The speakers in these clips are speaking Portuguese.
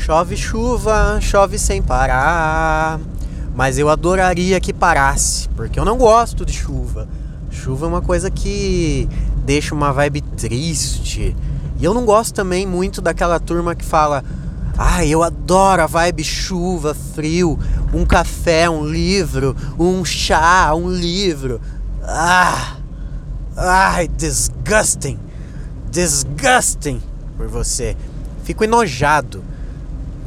Chove chuva, chove sem parar. Mas eu adoraria que parasse, porque eu não gosto de chuva. Chuva é uma coisa que deixa uma vibe triste. E eu não gosto também muito daquela turma que fala: "Ai, ah, eu adoro a vibe chuva, frio, um café, um livro, um chá, um livro". Ah! Ai, disgusting. Disgusting por você. Fico enojado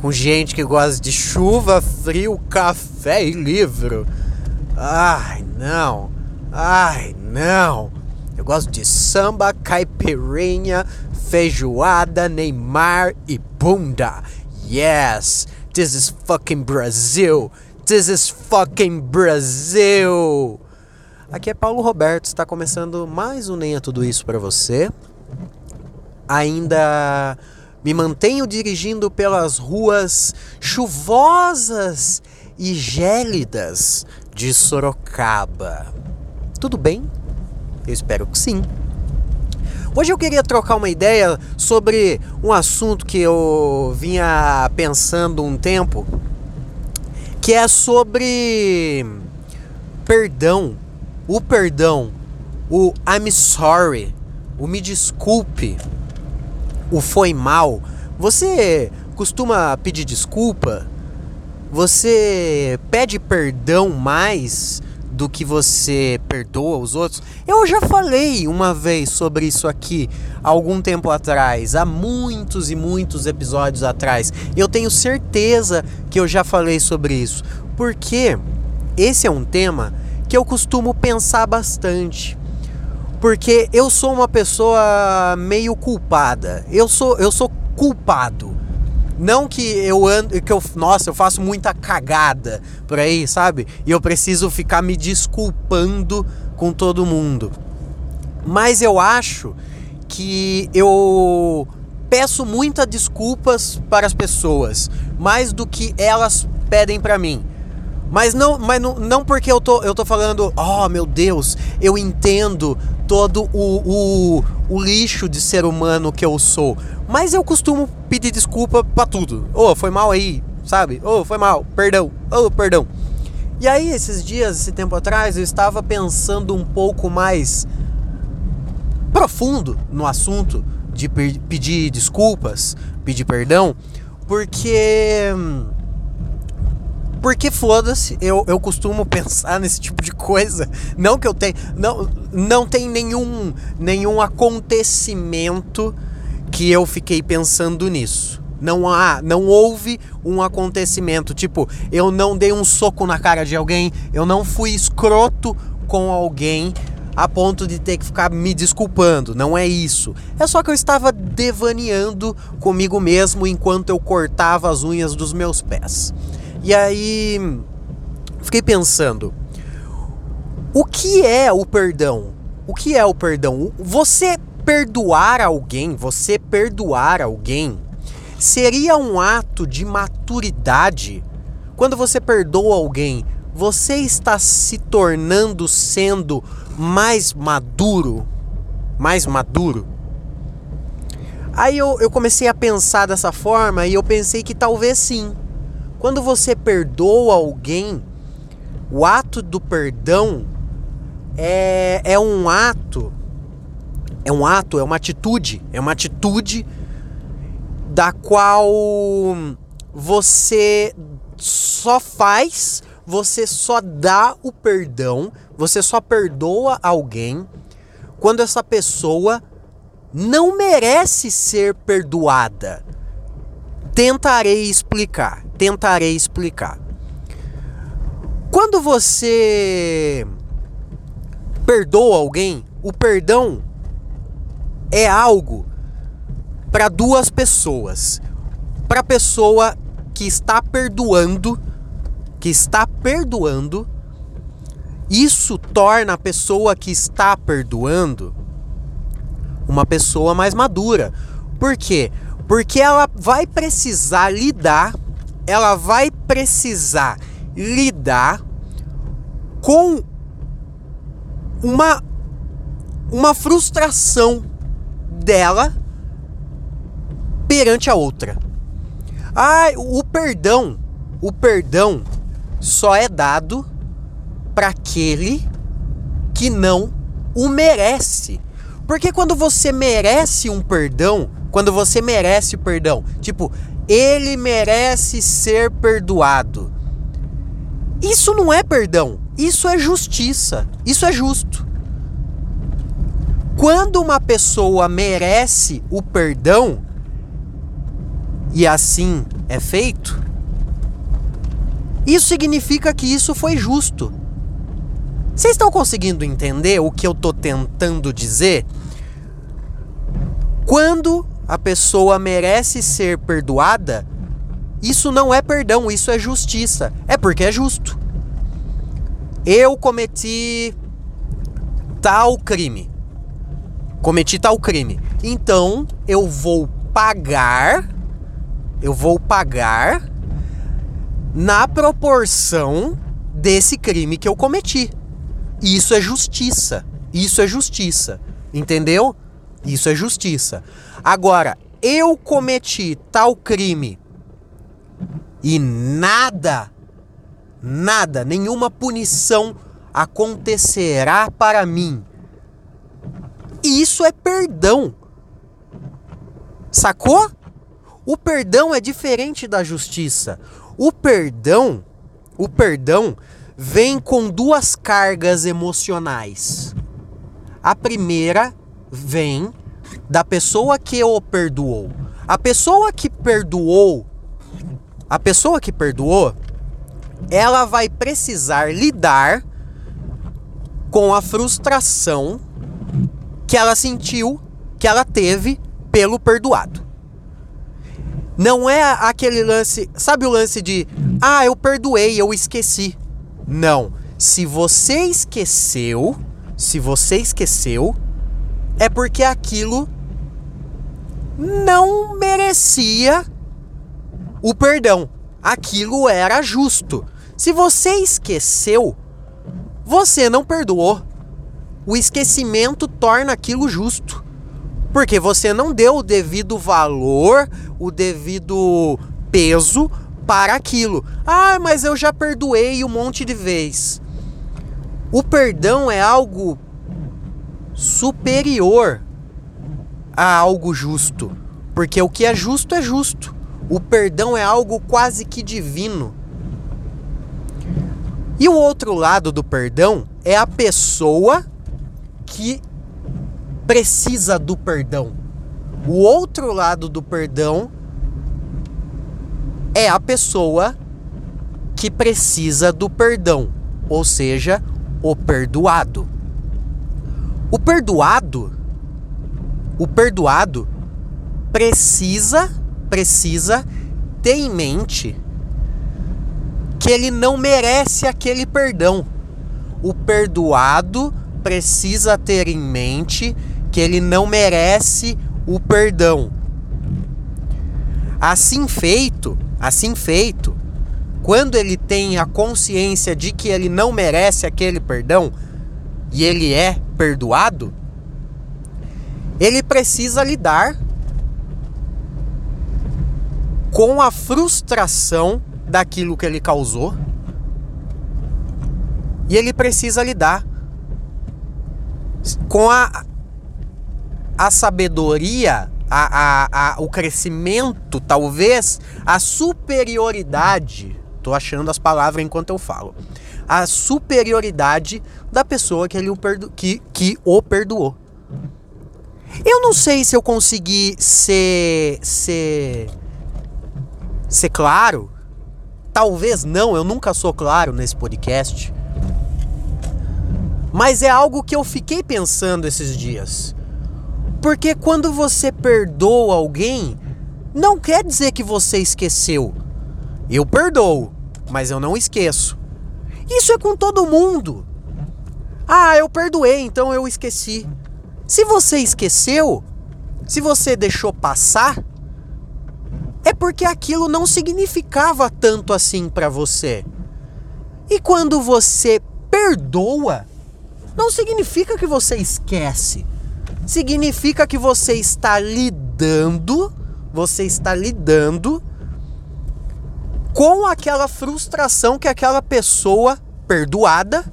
com gente que gosta de chuva, frio, café e livro. Ai, não. Ai, não. Eu gosto de samba, caipirinha, feijoada, Neymar e bunda. Yes, this is fucking Brazil. This is fucking Brazil. Aqui é Paulo Roberto, está começando mais um Nem é Tudo Isso para você. Ainda me mantenho dirigindo pelas ruas chuvosas e gélidas de Sorocaba. Tudo bem? Eu espero que sim. Hoje eu queria trocar uma ideia sobre um assunto que eu vinha pensando um tempo, que é sobre perdão, o perdão, o I'm sorry, o me desculpe o foi mal, você costuma pedir desculpa? Você pede perdão mais do que você perdoa os outros? Eu já falei uma vez sobre isso aqui, algum tempo atrás, há muitos e muitos episódios atrás. Eu tenho certeza que eu já falei sobre isso, porque esse é um tema que eu costumo pensar bastante porque eu sou uma pessoa meio culpada. Eu sou eu sou culpado. Não que eu ando, que eu, nossa, eu faço muita cagada por aí, sabe? E eu preciso ficar me desculpando com todo mundo. Mas eu acho que eu peço muitas desculpas para as pessoas, mais do que elas pedem para mim. Mas não, mas não, não porque eu tô, eu tô falando, oh meu Deus, eu entendo todo o, o, o lixo de ser humano que eu sou. Mas eu costumo pedir desculpa para tudo. Oh, foi mal aí, sabe? Oh, foi mal, perdão, oh, perdão. E aí, esses dias, esse tempo atrás, eu estava pensando um pouco mais profundo no assunto de pedir desculpas, pedir perdão, porque hum, porque foda-se, eu, eu costumo pensar nesse tipo de coisa. Não que eu tenha. Não, não tem nenhum, nenhum acontecimento que eu fiquei pensando nisso. Não há, não houve um acontecimento, tipo, eu não dei um soco na cara de alguém, eu não fui escroto com alguém a ponto de ter que ficar me desculpando. Não é isso. É só que eu estava devaneando comigo mesmo enquanto eu cortava as unhas dos meus pés. E aí fiquei pensando, o que é o perdão? O que é o perdão? Você perdoar alguém, você perdoar alguém, seria um ato de maturidade? Quando você perdoa alguém, você está se tornando sendo mais maduro? Mais maduro? Aí eu, eu comecei a pensar dessa forma e eu pensei que talvez sim. Quando você perdoa alguém, o ato do perdão é, é um ato, é um ato, é uma atitude, é uma atitude da qual você só faz, você só dá o perdão, você só perdoa alguém quando essa pessoa não merece ser perdoada. Tentarei explicar tentarei explicar. Quando você perdoa alguém, o perdão é algo para duas pessoas. Para a pessoa que está perdoando, que está perdoando, isso torna a pessoa que está perdoando uma pessoa mais madura. Por quê? Porque ela vai precisar lidar ela vai precisar lidar com uma uma frustração dela perante a outra. Ah, o perdão, o perdão só é dado para aquele que não o merece. Porque quando você merece um perdão, quando você merece perdão, tipo, ele merece ser perdoado. Isso não é perdão, isso é justiça, isso é justo. Quando uma pessoa merece o perdão, e assim é feito, isso significa que isso foi justo. Vocês estão conseguindo entender o que eu estou tentando dizer? Quando a pessoa merece ser perdoada, isso não é perdão, isso é justiça. É porque é justo. Eu cometi tal crime. Cometi tal crime. Então eu vou pagar. Eu vou pagar na proporção desse crime que eu cometi. Isso é justiça. Isso é justiça. Entendeu? Isso é justiça. Agora, eu cometi tal crime e nada, nada, nenhuma punição acontecerá para mim. Isso é perdão. Sacou? O perdão é diferente da justiça. O perdão, o perdão vem com duas cargas emocionais. A primeira vem da pessoa que o perdoou. A pessoa que perdoou, a pessoa que perdoou, ela vai precisar lidar com a frustração que ela sentiu, que ela teve pelo perdoado. Não é aquele lance, sabe o lance de, ah, eu perdoei, eu esqueci. Não. Se você esqueceu, se você esqueceu, é porque aquilo não merecia o perdão. Aquilo era justo. Se você esqueceu, você não perdoou. O esquecimento torna aquilo justo. Porque você não deu o devido valor, o devido peso para aquilo. Ah, mas eu já perdoei um monte de vezes. O perdão é algo superior a algo justo. Porque o que é justo é justo. O perdão é algo quase que divino. E o outro lado do perdão é a pessoa que precisa do perdão. O outro lado do perdão é a pessoa que precisa do perdão, ou seja, o perdoado. O perdoado, o perdoado precisa, precisa ter em mente que ele não merece aquele perdão. O perdoado precisa ter em mente que ele não merece o perdão. Assim feito, assim feito, quando ele tem a consciência de que ele não merece aquele perdão e ele é perdoado, ele precisa lidar com a frustração daquilo que ele causou e ele precisa lidar com a, a sabedoria, a, a, a, o crescimento, talvez a superioridade. Tô achando as palavras enquanto eu falo a superioridade da pessoa que, ele o, perdo que, que o perdoou. Eu não sei se eu consegui ser, ser, ser claro. Talvez não, eu nunca sou claro nesse podcast. Mas é algo que eu fiquei pensando esses dias. Porque quando você perdoa alguém, não quer dizer que você esqueceu. Eu perdoo, mas eu não esqueço. Isso é com todo mundo. Ah, eu perdoei, então eu esqueci. Se você esqueceu, se você deixou passar, é porque aquilo não significava tanto assim para você. E quando você perdoa, não significa que você esquece. Significa que você está lidando, você está lidando com aquela frustração que aquela pessoa perdoada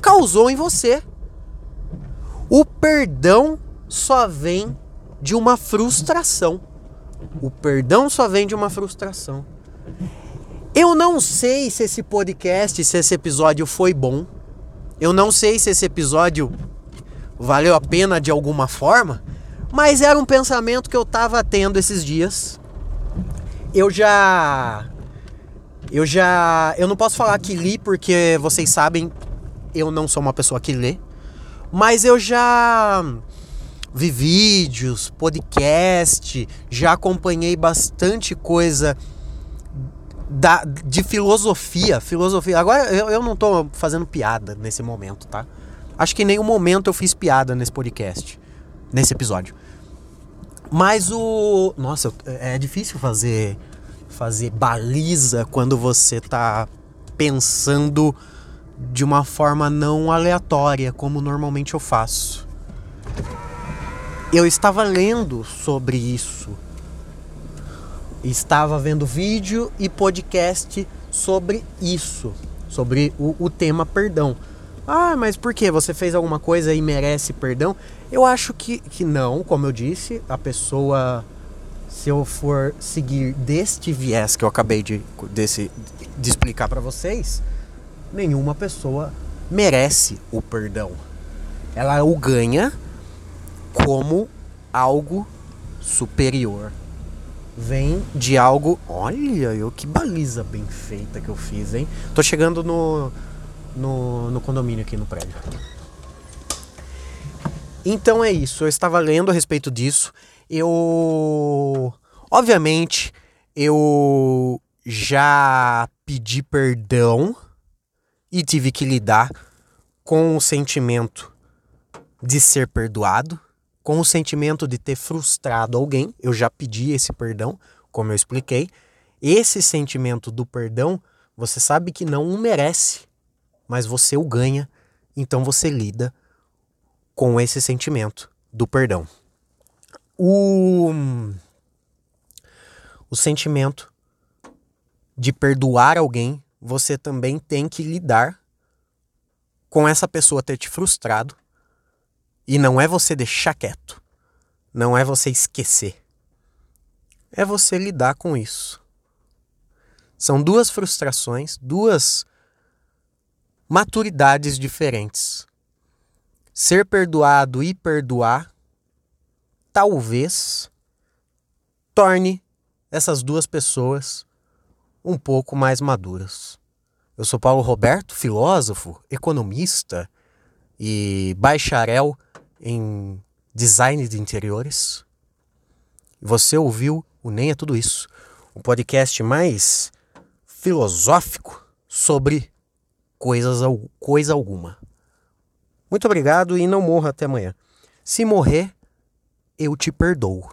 causou em você. O perdão só vem de uma frustração. O perdão só vem de uma frustração. Eu não sei se esse podcast, se esse episódio foi bom. Eu não sei se esse episódio valeu a pena de alguma forma, mas era um pensamento que eu tava tendo esses dias. Eu já eu já eu não posso falar que li porque vocês sabem, eu não sou uma pessoa que lê, mas eu já vi vídeos, podcast, já acompanhei bastante coisa da, de filosofia. Filosofia. Agora eu, eu não tô fazendo piada nesse momento, tá? Acho que em nenhum momento eu fiz piada nesse podcast, nesse episódio. Mas o. Nossa, é difícil fazer fazer baliza quando você tá pensando de uma forma não aleatória, como normalmente eu faço. Eu estava lendo sobre isso. Estava vendo vídeo e podcast sobre isso, sobre o, o tema perdão. Ah, mas por que? Você fez alguma coisa e merece perdão? Eu acho que, que não, como eu disse, a pessoa, se eu for seguir deste viés que eu acabei de, desse, de explicar para vocês, nenhuma pessoa merece o perdão. Ela o ganha como algo superior. Vem de algo. Olha, eu que baliza bem feita que eu fiz, hein? Tô chegando no, no, no condomínio aqui no prédio. Então é isso. Eu estava lendo a respeito disso. Eu. Obviamente, eu já pedi perdão e tive que lidar com o sentimento de ser perdoado com o sentimento de ter frustrado alguém. Eu já pedi esse perdão, como eu expliquei. Esse sentimento do perdão, você sabe que não o merece, mas você o ganha, então você lida com esse sentimento do perdão. O, o sentimento de perdoar alguém, você também tem que lidar com essa pessoa ter te frustrado e não é você deixar quieto. Não é você esquecer. É você lidar com isso. São duas frustrações, duas maturidades diferentes. Ser perdoado e perdoar talvez torne essas duas pessoas um pouco mais maduras. Eu sou Paulo Roberto, filósofo, economista e bacharel em design de interiores. Você ouviu o Nem é Tudo Isso, um podcast mais filosófico sobre coisas, coisa alguma. Muito obrigado e não morra até amanhã. Se morrer, eu te perdoo.